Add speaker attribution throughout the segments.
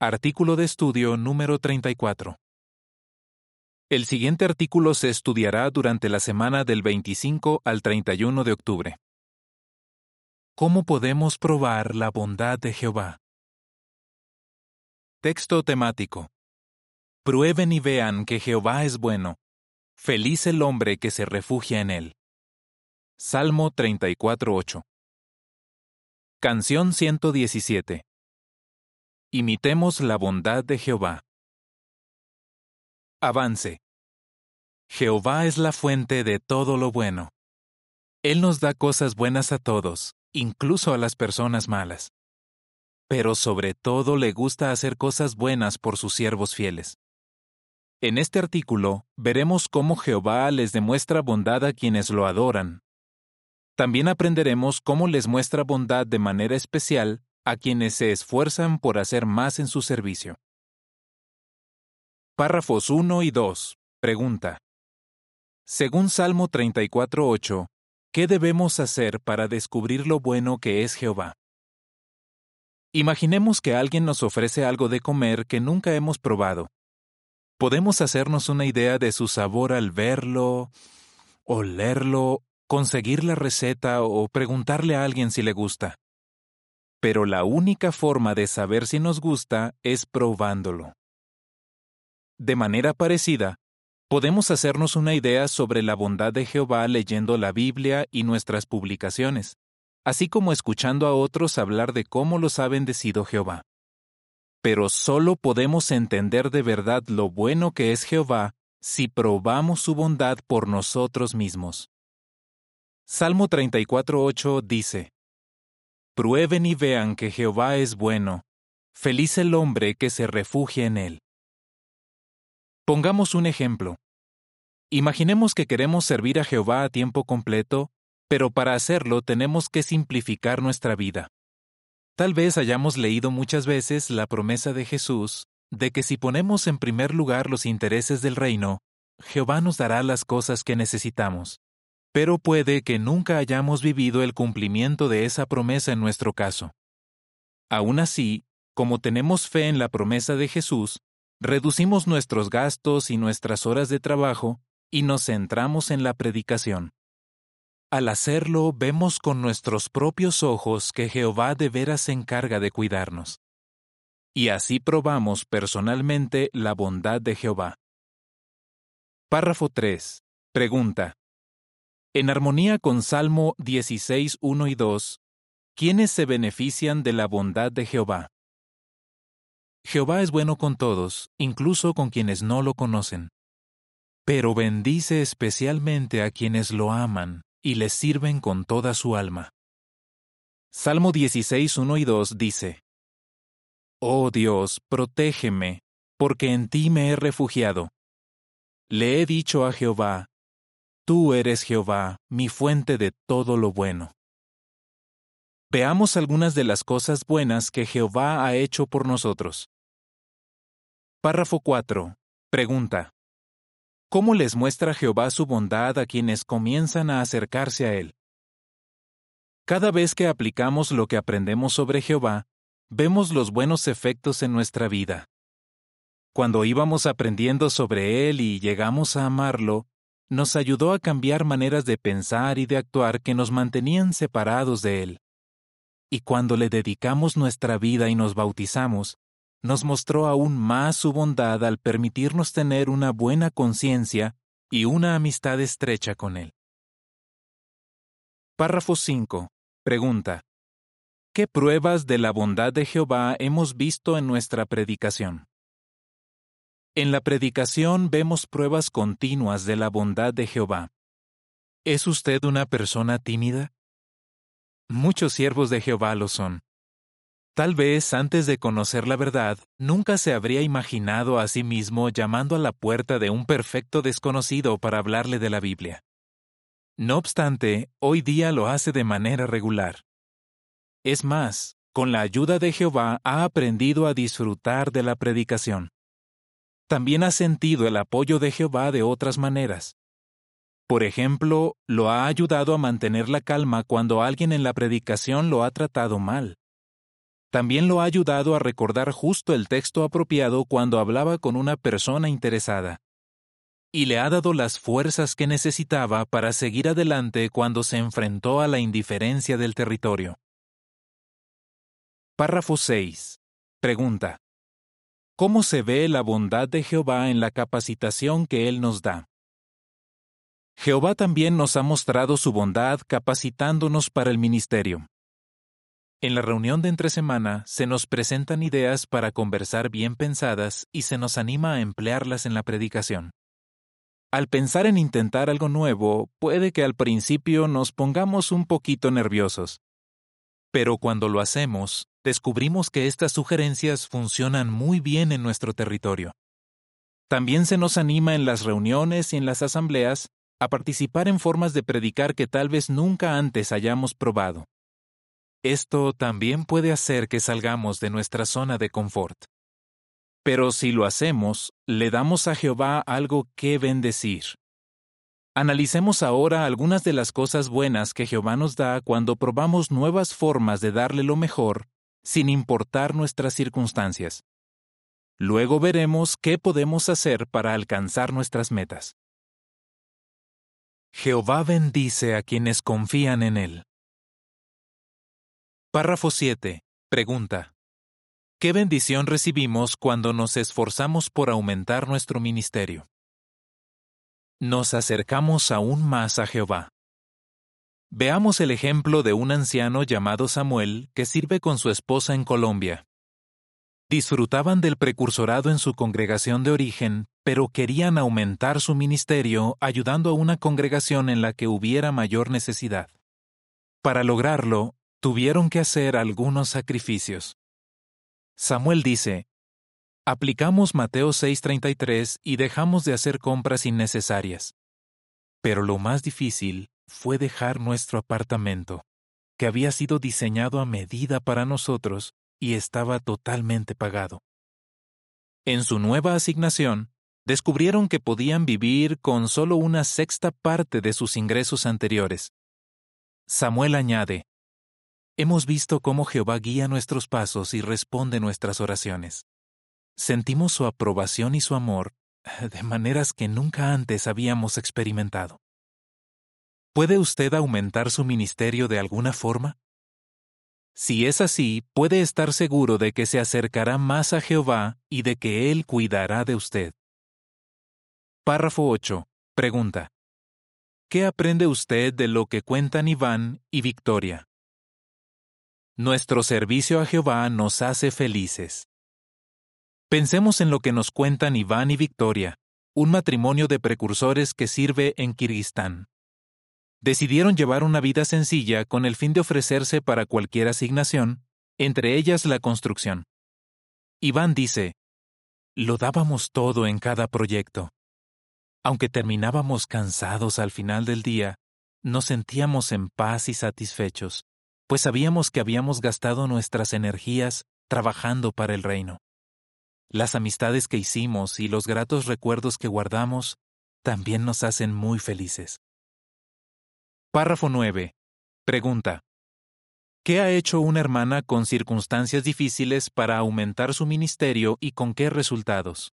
Speaker 1: Artículo de estudio número 34. El siguiente artículo se estudiará durante la semana del 25 al 31 de octubre. ¿Cómo podemos probar la bondad de Jehová? Texto temático. Prueben y vean que Jehová es bueno. Feliz el hombre que se refugia en él. Salmo 34.8. Canción 117. Imitemos la bondad de Jehová. Avance. Jehová es la fuente de todo lo bueno. Él nos da cosas buenas a todos, incluso a las personas malas. Pero sobre todo le gusta hacer cosas buenas por sus siervos fieles. En este artículo veremos cómo Jehová les demuestra bondad a quienes lo adoran. También aprenderemos cómo les muestra bondad de manera especial a quienes se esfuerzan por hacer más en su servicio. Párrafos 1 y 2. Pregunta. Según Salmo 34.8, ¿qué debemos hacer para descubrir lo bueno que es Jehová? Imaginemos que alguien nos ofrece algo de comer que nunca hemos probado. Podemos hacernos una idea de su sabor al verlo, olerlo, conseguir la receta o preguntarle a alguien si le gusta. Pero la única forma de saber si nos gusta es probándolo. De manera parecida, podemos hacernos una idea sobre la bondad de Jehová leyendo la Biblia y nuestras publicaciones, así como escuchando a otros hablar de cómo los ha bendecido Jehová. Pero solo podemos entender de verdad lo bueno que es Jehová si probamos su bondad por nosotros mismos. Salmo 34.8 dice, Prueben y vean que Jehová es bueno, feliz el hombre que se refugia en él. Pongamos un ejemplo. Imaginemos que queremos servir a Jehová a tiempo completo, pero para hacerlo tenemos que simplificar nuestra vida. Tal vez hayamos leído muchas veces la promesa de Jesús de que si ponemos en primer lugar los intereses del reino, Jehová nos dará las cosas que necesitamos. Pero puede que nunca hayamos vivido el cumplimiento de esa promesa en nuestro caso. Aún así, como tenemos fe en la promesa de Jesús, reducimos nuestros gastos y nuestras horas de trabajo y nos centramos en la predicación. Al hacerlo, vemos con nuestros propios ojos que Jehová de veras se encarga de cuidarnos. Y así probamos personalmente la bondad de Jehová. Párrafo 3. Pregunta. En armonía con Salmo 16, 1 y 2, ¿quiénes se benefician de la bondad de Jehová? Jehová es bueno con todos, incluso con quienes no lo conocen. Pero bendice especialmente a quienes lo aman y les sirven con toda su alma. Salmo 16, 1 y 2 dice, Oh Dios, protégeme, porque en ti me he refugiado. Le he dicho a Jehová, Tú eres Jehová, mi fuente de todo lo bueno. Veamos algunas de las cosas buenas que Jehová ha hecho por nosotros. Párrafo 4. Pregunta. ¿Cómo les muestra Jehová su bondad a quienes comienzan a acercarse a Él? Cada vez que aplicamos lo que aprendemos sobre Jehová, vemos los buenos efectos en nuestra vida. Cuando íbamos aprendiendo sobre Él y llegamos a amarlo, nos ayudó a cambiar maneras de pensar y de actuar que nos mantenían separados de Él. Y cuando le dedicamos nuestra vida y nos bautizamos, nos mostró aún más su bondad al permitirnos tener una buena conciencia y una amistad estrecha con Él. Párrafo 5. Pregunta. ¿Qué pruebas de la bondad de Jehová hemos visto en nuestra predicación? En la predicación vemos pruebas continuas de la bondad de Jehová. ¿Es usted una persona tímida? Muchos siervos de Jehová lo son. Tal vez antes de conocer la verdad, nunca se habría imaginado a sí mismo llamando a la puerta de un perfecto desconocido para hablarle de la Biblia. No obstante, hoy día lo hace de manera regular. Es más, con la ayuda de Jehová ha aprendido a disfrutar de la predicación. También ha sentido el apoyo de Jehová de otras maneras. Por ejemplo, lo ha ayudado a mantener la calma cuando alguien en la predicación lo ha tratado mal también lo ha ayudado a recordar justo el texto apropiado cuando hablaba con una persona interesada. Y le ha dado las fuerzas que necesitaba para seguir adelante cuando se enfrentó a la indiferencia del territorio. Párrafo 6. Pregunta. ¿Cómo se ve la bondad de Jehová en la capacitación que Él nos da? Jehová también nos ha mostrado su bondad capacitándonos para el ministerio. En la reunión de entre semana se nos presentan ideas para conversar bien pensadas y se nos anima a emplearlas en la predicación. Al pensar en intentar algo nuevo, puede que al principio nos pongamos un poquito nerviosos. Pero cuando lo hacemos, descubrimos que estas sugerencias funcionan muy bien en nuestro territorio. También se nos anima en las reuniones y en las asambleas a participar en formas de predicar que tal vez nunca antes hayamos probado. Esto también puede hacer que salgamos de nuestra zona de confort. Pero si lo hacemos, le damos a Jehová algo que bendecir. Analicemos ahora algunas de las cosas buenas que Jehová nos da cuando probamos nuevas formas de darle lo mejor, sin importar nuestras circunstancias. Luego veremos qué podemos hacer para alcanzar nuestras metas. Jehová bendice a quienes confían en Él. Párrafo 7. Pregunta. ¿Qué bendición recibimos cuando nos esforzamos por aumentar nuestro ministerio? Nos acercamos aún más a Jehová. Veamos el ejemplo de un anciano llamado Samuel que sirve con su esposa en Colombia. Disfrutaban del precursorado en su congregación de origen, pero querían aumentar su ministerio ayudando a una congregación en la que hubiera mayor necesidad. Para lograrlo, tuvieron que hacer algunos sacrificios. Samuel dice, Aplicamos Mateo 6:33 y dejamos de hacer compras innecesarias. Pero lo más difícil fue dejar nuestro apartamento, que había sido diseñado a medida para nosotros y estaba totalmente pagado. En su nueva asignación, descubrieron que podían vivir con solo una sexta parte de sus ingresos anteriores. Samuel añade, Hemos visto cómo Jehová guía nuestros pasos y responde nuestras oraciones. Sentimos su aprobación y su amor de maneras que nunca antes habíamos experimentado. ¿Puede usted aumentar su ministerio de alguna forma? Si es así, puede estar seguro de que se acercará más a Jehová y de que Él cuidará de usted. Párrafo 8. Pregunta. ¿Qué aprende usted de lo que cuentan Iván y Victoria? Nuestro servicio a Jehová nos hace felices. Pensemos en lo que nos cuentan Iván y Victoria, un matrimonio de precursores que sirve en Kirguistán. Decidieron llevar una vida sencilla con el fin de ofrecerse para cualquier asignación, entre ellas la construcción. Iván dice, lo dábamos todo en cada proyecto. Aunque terminábamos cansados al final del día, nos sentíamos en paz y satisfechos pues sabíamos que habíamos gastado nuestras energías trabajando para el reino. Las amistades que hicimos y los gratos recuerdos que guardamos también nos hacen muy felices. Párrafo 9. Pregunta. ¿Qué ha hecho una hermana con circunstancias difíciles para aumentar su ministerio y con qué resultados?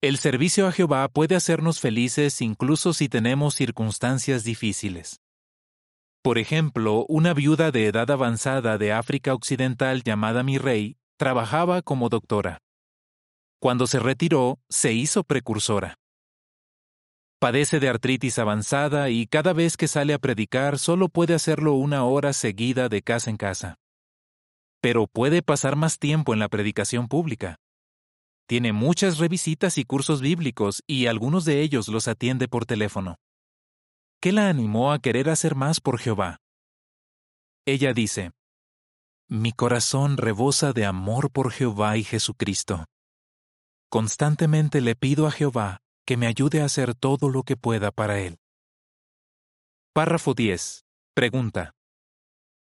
Speaker 1: El servicio a Jehová puede hacernos felices incluso si tenemos circunstancias difíciles. Por ejemplo, una viuda de edad avanzada de África Occidental llamada Mi Rey trabajaba como doctora. Cuando se retiró, se hizo precursora. Padece de artritis avanzada y cada vez que sale a predicar solo puede hacerlo una hora seguida de casa en casa. Pero puede pasar más tiempo en la predicación pública. Tiene muchas revisitas y cursos bíblicos y algunos de ellos los atiende por teléfono. ¿Qué la animó a querer hacer más por Jehová? Ella dice, Mi corazón rebosa de amor por Jehová y Jesucristo. Constantemente le pido a Jehová que me ayude a hacer todo lo que pueda para Él. Párrafo 10. Pregunta.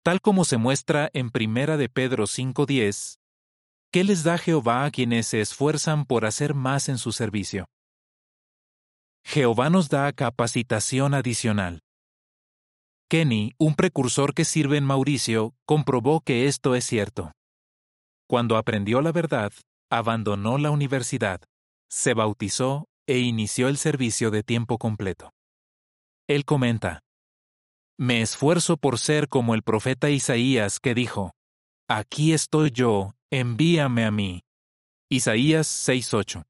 Speaker 1: Tal como se muestra en Primera de Pedro 5:10, ¿qué les da Jehová a quienes se esfuerzan por hacer más en su servicio? Jehová nos da capacitación adicional. Kenny, un precursor que sirve en Mauricio, comprobó que esto es cierto. Cuando aprendió la verdad, abandonó la universidad, se bautizó e inició el servicio de tiempo completo. Él comenta, Me esfuerzo por ser como el profeta Isaías que dijo, Aquí estoy yo, envíame a mí. Isaías 6:8.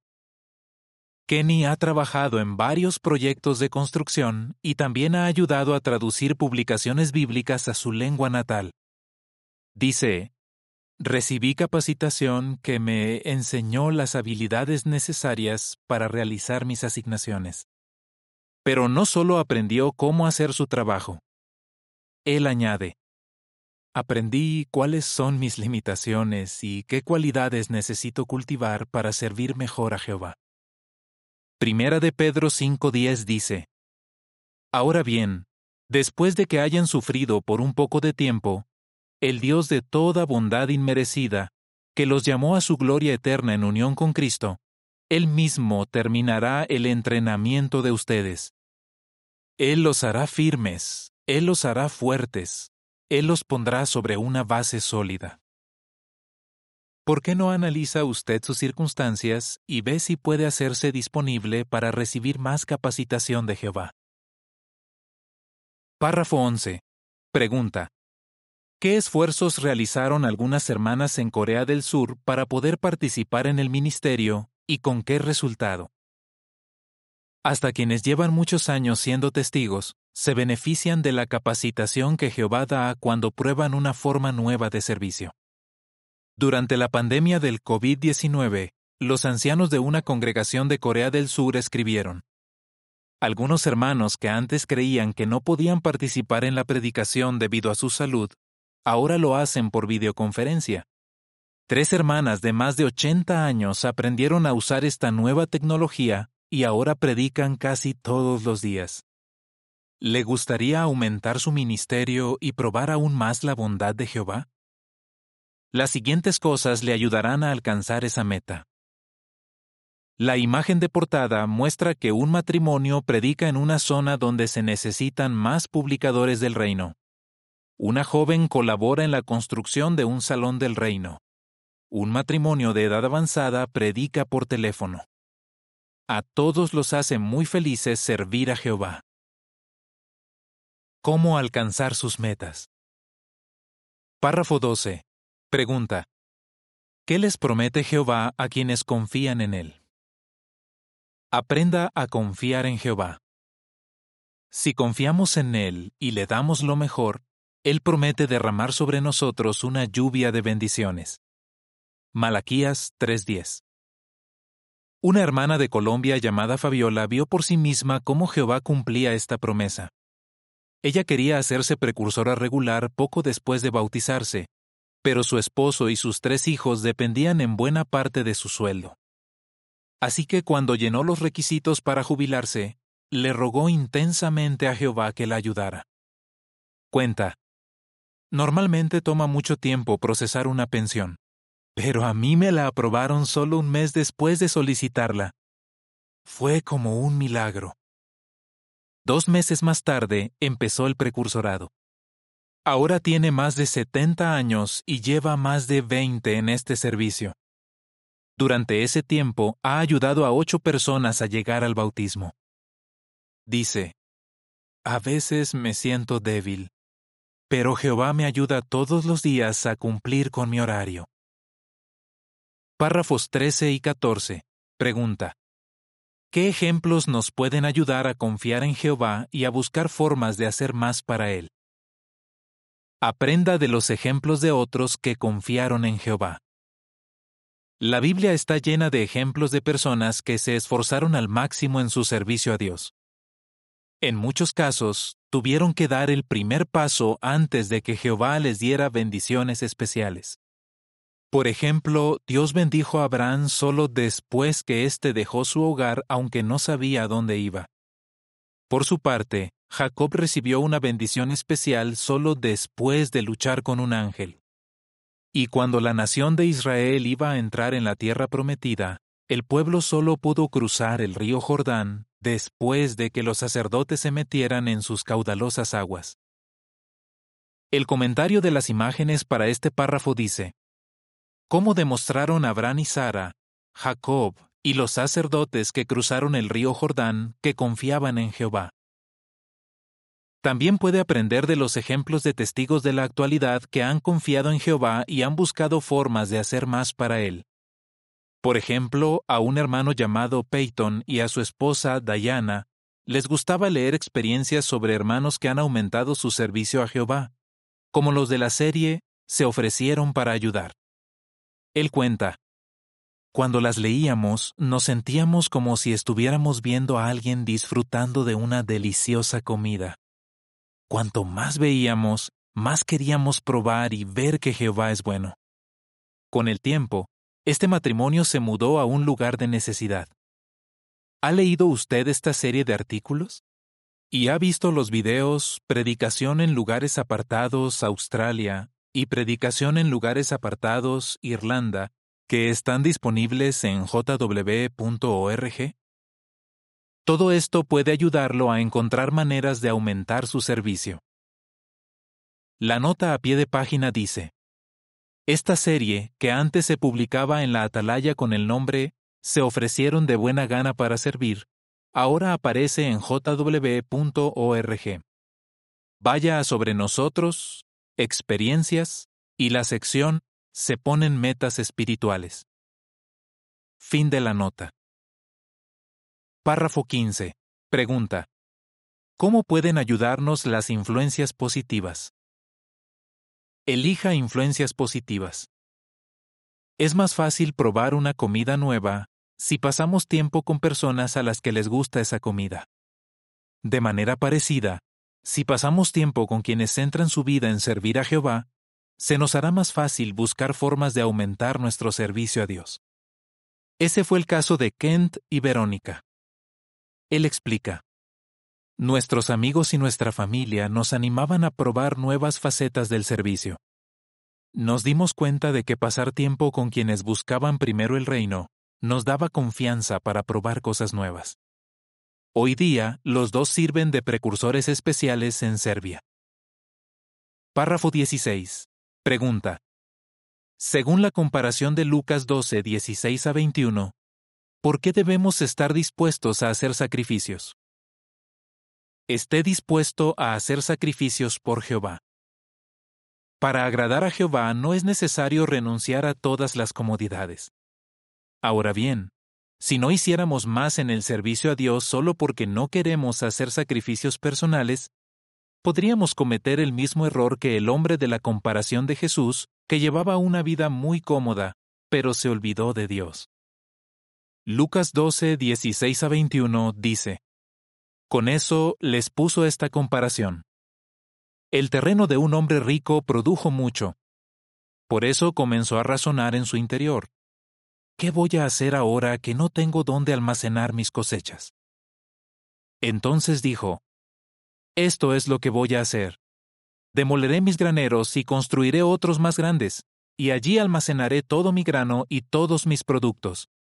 Speaker 1: Kenny ha trabajado en varios proyectos de construcción y también ha ayudado a traducir publicaciones bíblicas a su lengua natal. Dice, Recibí capacitación que me enseñó las habilidades necesarias para realizar mis asignaciones. Pero no solo aprendió cómo hacer su trabajo. Él añade, Aprendí cuáles son mis limitaciones y qué cualidades necesito cultivar para servir mejor a Jehová. Primera de Pedro 5.10 dice, Ahora bien, después de que hayan sufrido por un poco de tiempo, el Dios de toda bondad inmerecida, que los llamó a su gloria eterna en unión con Cristo, Él mismo terminará el entrenamiento de ustedes. Él los hará firmes, Él los hará fuertes, Él los pondrá sobre una base sólida. ¿Por qué no analiza usted sus circunstancias y ve si puede hacerse disponible para recibir más capacitación de Jehová? Párrafo 11. Pregunta. ¿Qué esfuerzos realizaron algunas hermanas en Corea del Sur para poder participar en el ministerio y con qué resultado? Hasta quienes llevan muchos años siendo testigos, se benefician de la capacitación que Jehová da cuando prueban una forma nueva de servicio. Durante la pandemia del COVID-19, los ancianos de una congregación de Corea del Sur escribieron, Algunos hermanos que antes creían que no podían participar en la predicación debido a su salud, ahora lo hacen por videoconferencia. Tres hermanas de más de 80 años aprendieron a usar esta nueva tecnología y ahora predican casi todos los días. ¿Le gustaría aumentar su ministerio y probar aún más la bondad de Jehová? Las siguientes cosas le ayudarán a alcanzar esa meta. La imagen de portada muestra que un matrimonio predica en una zona donde se necesitan más publicadores del reino. Una joven colabora en la construcción de un salón del reino. Un matrimonio de edad avanzada predica por teléfono. A todos los hace muy felices servir a Jehová. ¿Cómo alcanzar sus metas? Párrafo 12. Pregunta. ¿Qué les promete Jehová a quienes confían en Él? Aprenda a confiar en Jehová. Si confiamos en Él y le damos lo mejor, él promete derramar sobre nosotros una lluvia de bendiciones. Malaquías 3:10 Una hermana de Colombia llamada Fabiola vio por sí misma cómo Jehová cumplía esta promesa. Ella quería hacerse precursora regular poco después de bautizarse, pero su esposo y sus tres hijos dependían en buena parte de su sueldo. Así que cuando llenó los requisitos para jubilarse, le rogó intensamente a Jehová que la ayudara. Cuenta, Normalmente toma mucho tiempo procesar una pensión, pero a mí me la aprobaron solo un mes después de solicitarla. Fue como un milagro. Dos meses más tarde empezó el precursorado. Ahora tiene más de 70 años y lleva más de 20 en este servicio. Durante ese tiempo ha ayudado a ocho personas a llegar al bautismo. Dice, A veces me siento débil, pero Jehová me ayuda todos los días a cumplir con mi horario. Párrafos 13 y 14. Pregunta. ¿Qué ejemplos nos pueden ayudar a confiar en Jehová y a buscar formas de hacer más para Él? Aprenda de los ejemplos de otros que confiaron en Jehová. La Biblia está llena de ejemplos de personas que se esforzaron al máximo en su servicio a Dios. En muchos casos, tuvieron que dar el primer paso antes de que Jehová les diera bendiciones especiales. Por ejemplo, Dios bendijo a Abraham solo después que éste dejó su hogar aunque no sabía dónde iba. Por su parte, Jacob recibió una bendición especial solo después de luchar con un ángel. Y cuando la nación de Israel iba a entrar en la tierra prometida, el pueblo solo pudo cruzar el río Jordán después de que los sacerdotes se metieran en sus caudalosas aguas. El comentario de las imágenes para este párrafo dice, ¿Cómo demostraron Abraham y Sara, Jacob y los sacerdotes que cruzaron el río Jordán que confiaban en Jehová? También puede aprender de los ejemplos de testigos de la actualidad que han confiado en Jehová y han buscado formas de hacer más para Él. Por ejemplo, a un hermano llamado Peyton y a su esposa Diana les gustaba leer experiencias sobre hermanos que han aumentado su servicio a Jehová, como los de la serie Se ofrecieron para ayudar. Él cuenta, Cuando las leíamos, nos sentíamos como si estuviéramos viendo a alguien disfrutando de una deliciosa comida. Cuanto más veíamos, más queríamos probar y ver que Jehová es bueno. Con el tiempo, este matrimonio se mudó a un lugar de necesidad. ¿Ha leído usted esta serie de artículos? ¿Y ha visto los videos Predicación en lugares apartados Australia y Predicación en lugares apartados Irlanda que están disponibles en jw.org? Todo esto puede ayudarlo a encontrar maneras de aumentar su servicio. La nota a pie de página dice, Esta serie, que antes se publicaba en la Atalaya con el nombre Se ofrecieron de buena gana para servir, ahora aparece en jw.org. Vaya a sobre nosotros, experiencias y la sección Se ponen metas espirituales. Fin de la nota. Párrafo 15. Pregunta. ¿Cómo pueden ayudarnos las influencias positivas? Elija influencias positivas. Es más fácil probar una comida nueva si pasamos tiempo con personas a las que les gusta esa comida. De manera parecida, si pasamos tiempo con quienes centran su vida en servir a Jehová, se nos hará más fácil buscar formas de aumentar nuestro servicio a Dios. Ese fue el caso de Kent y Verónica. Él explica. Nuestros amigos y nuestra familia nos animaban a probar nuevas facetas del servicio. Nos dimos cuenta de que pasar tiempo con quienes buscaban primero el reino nos daba confianza para probar cosas nuevas. Hoy día, los dos sirven de precursores especiales en Serbia. Párrafo 16. Pregunta. Según la comparación de Lucas 12, 16 a 21, ¿por qué debemos estar dispuestos a hacer sacrificios? Esté dispuesto a hacer sacrificios por Jehová. Para agradar a Jehová no es necesario renunciar a todas las comodidades. Ahora bien, si no hiciéramos más en el servicio a Dios solo porque no queremos hacer sacrificios personales, podríamos cometer el mismo error que el hombre de la comparación de Jesús, que llevaba una vida muy cómoda, pero se olvidó de Dios. Lucas 12, 16 a 21 dice, Con eso les puso esta comparación. El terreno de un hombre rico produjo mucho. Por eso comenzó a razonar en su interior. ¿Qué voy a hacer ahora que no tengo dónde almacenar mis cosechas? Entonces dijo, Esto es lo que voy a hacer. Demoleré mis graneros y construiré otros más grandes, y allí almacenaré todo mi grano y todos mis productos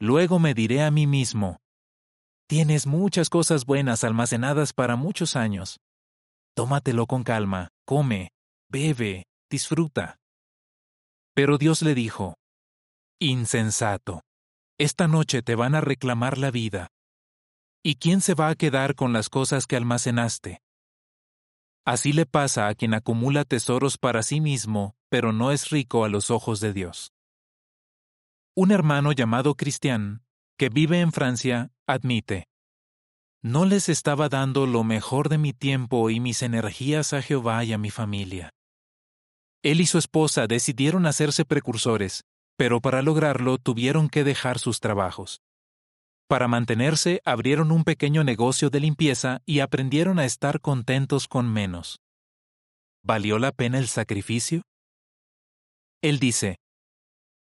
Speaker 1: Luego me diré a mí mismo, tienes muchas cosas buenas almacenadas para muchos años. Tómatelo con calma, come, bebe, disfruta. Pero Dios le dijo, Insensato, esta noche te van a reclamar la vida. ¿Y quién se va a quedar con las cosas que almacenaste? Así le pasa a quien acumula tesoros para sí mismo, pero no es rico a los ojos de Dios. Un hermano llamado Cristian, que vive en Francia, admite, No les estaba dando lo mejor de mi tiempo y mis energías a Jehová y a mi familia. Él y su esposa decidieron hacerse precursores, pero para lograrlo tuvieron que dejar sus trabajos. Para mantenerse, abrieron un pequeño negocio de limpieza y aprendieron a estar contentos con menos. ¿Valió la pena el sacrificio? Él dice,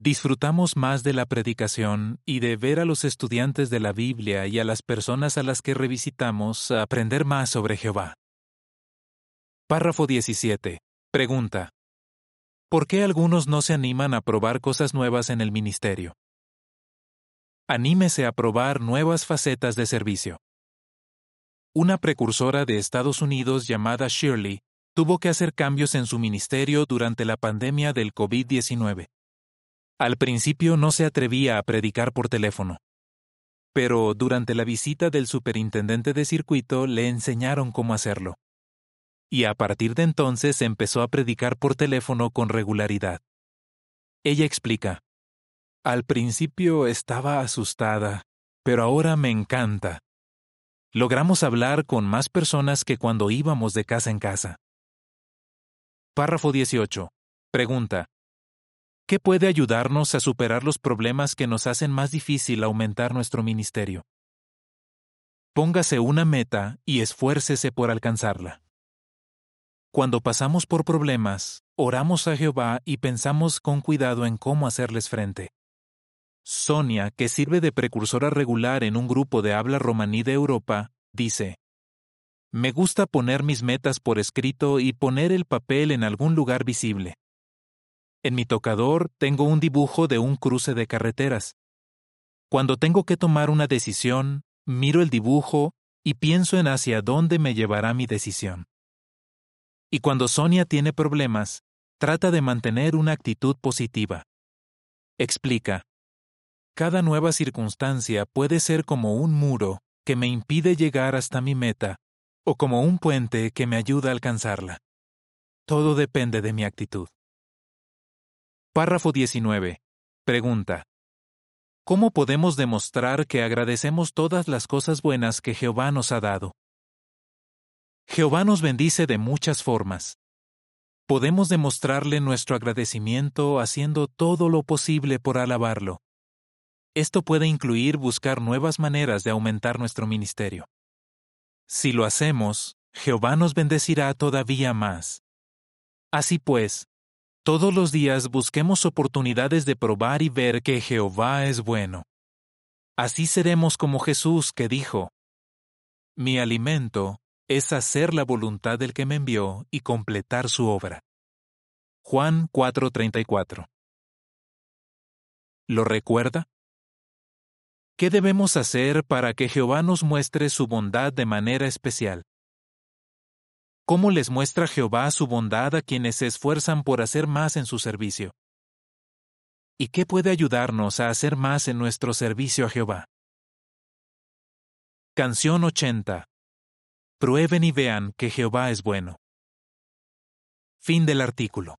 Speaker 1: Disfrutamos más de la predicación y de ver a los estudiantes de la Biblia y a las personas a las que revisitamos aprender más sobre Jehová. Párrafo 17. Pregunta. ¿Por qué algunos no se animan a probar cosas nuevas en el ministerio? Anímese a probar nuevas facetas de servicio. Una precursora de Estados Unidos llamada Shirley tuvo que hacer cambios en su ministerio durante la pandemia del COVID-19. Al principio no se atrevía a predicar por teléfono. Pero durante la visita del superintendente de circuito le enseñaron cómo hacerlo. Y a partir de entonces empezó a predicar por teléfono con regularidad. Ella explica, Al principio estaba asustada, pero ahora me encanta. Logramos hablar con más personas que cuando íbamos de casa en casa. Párrafo 18. Pregunta. ¿Qué puede ayudarnos a superar los problemas que nos hacen más difícil aumentar nuestro ministerio? Póngase una meta y esfuércese por alcanzarla. Cuando pasamos por problemas, oramos a Jehová y pensamos con cuidado en cómo hacerles frente. Sonia, que sirve de precursora regular en un grupo de habla romaní de Europa, dice, Me gusta poner mis metas por escrito y poner el papel en algún lugar visible. En mi tocador tengo un dibujo de un cruce de carreteras. Cuando tengo que tomar una decisión, miro el dibujo y pienso en hacia dónde me llevará mi decisión. Y cuando Sonia tiene problemas, trata de mantener una actitud positiva. Explica. Cada nueva circunstancia puede ser como un muro que me impide llegar hasta mi meta o como un puente que me ayuda a alcanzarla. Todo depende de mi actitud. Párrafo 19. Pregunta. ¿Cómo podemos demostrar que agradecemos todas las cosas buenas que Jehová nos ha dado? Jehová nos bendice de muchas formas. Podemos demostrarle nuestro agradecimiento haciendo todo lo posible por alabarlo. Esto puede incluir buscar nuevas maneras de aumentar nuestro ministerio. Si lo hacemos, Jehová nos bendecirá todavía más. Así pues, todos los días busquemos oportunidades de probar y ver que Jehová es bueno. Así seremos como Jesús que dijo, Mi alimento es hacer la voluntad del que me envió y completar su obra. Juan 4:34 ¿Lo recuerda? ¿Qué debemos hacer para que Jehová nos muestre su bondad de manera especial? ¿Cómo les muestra Jehová su bondad a quienes se esfuerzan por hacer más en su servicio? ¿Y qué puede ayudarnos a hacer más en nuestro servicio a Jehová? Canción 80. Prueben y vean que Jehová es bueno. Fin del artículo.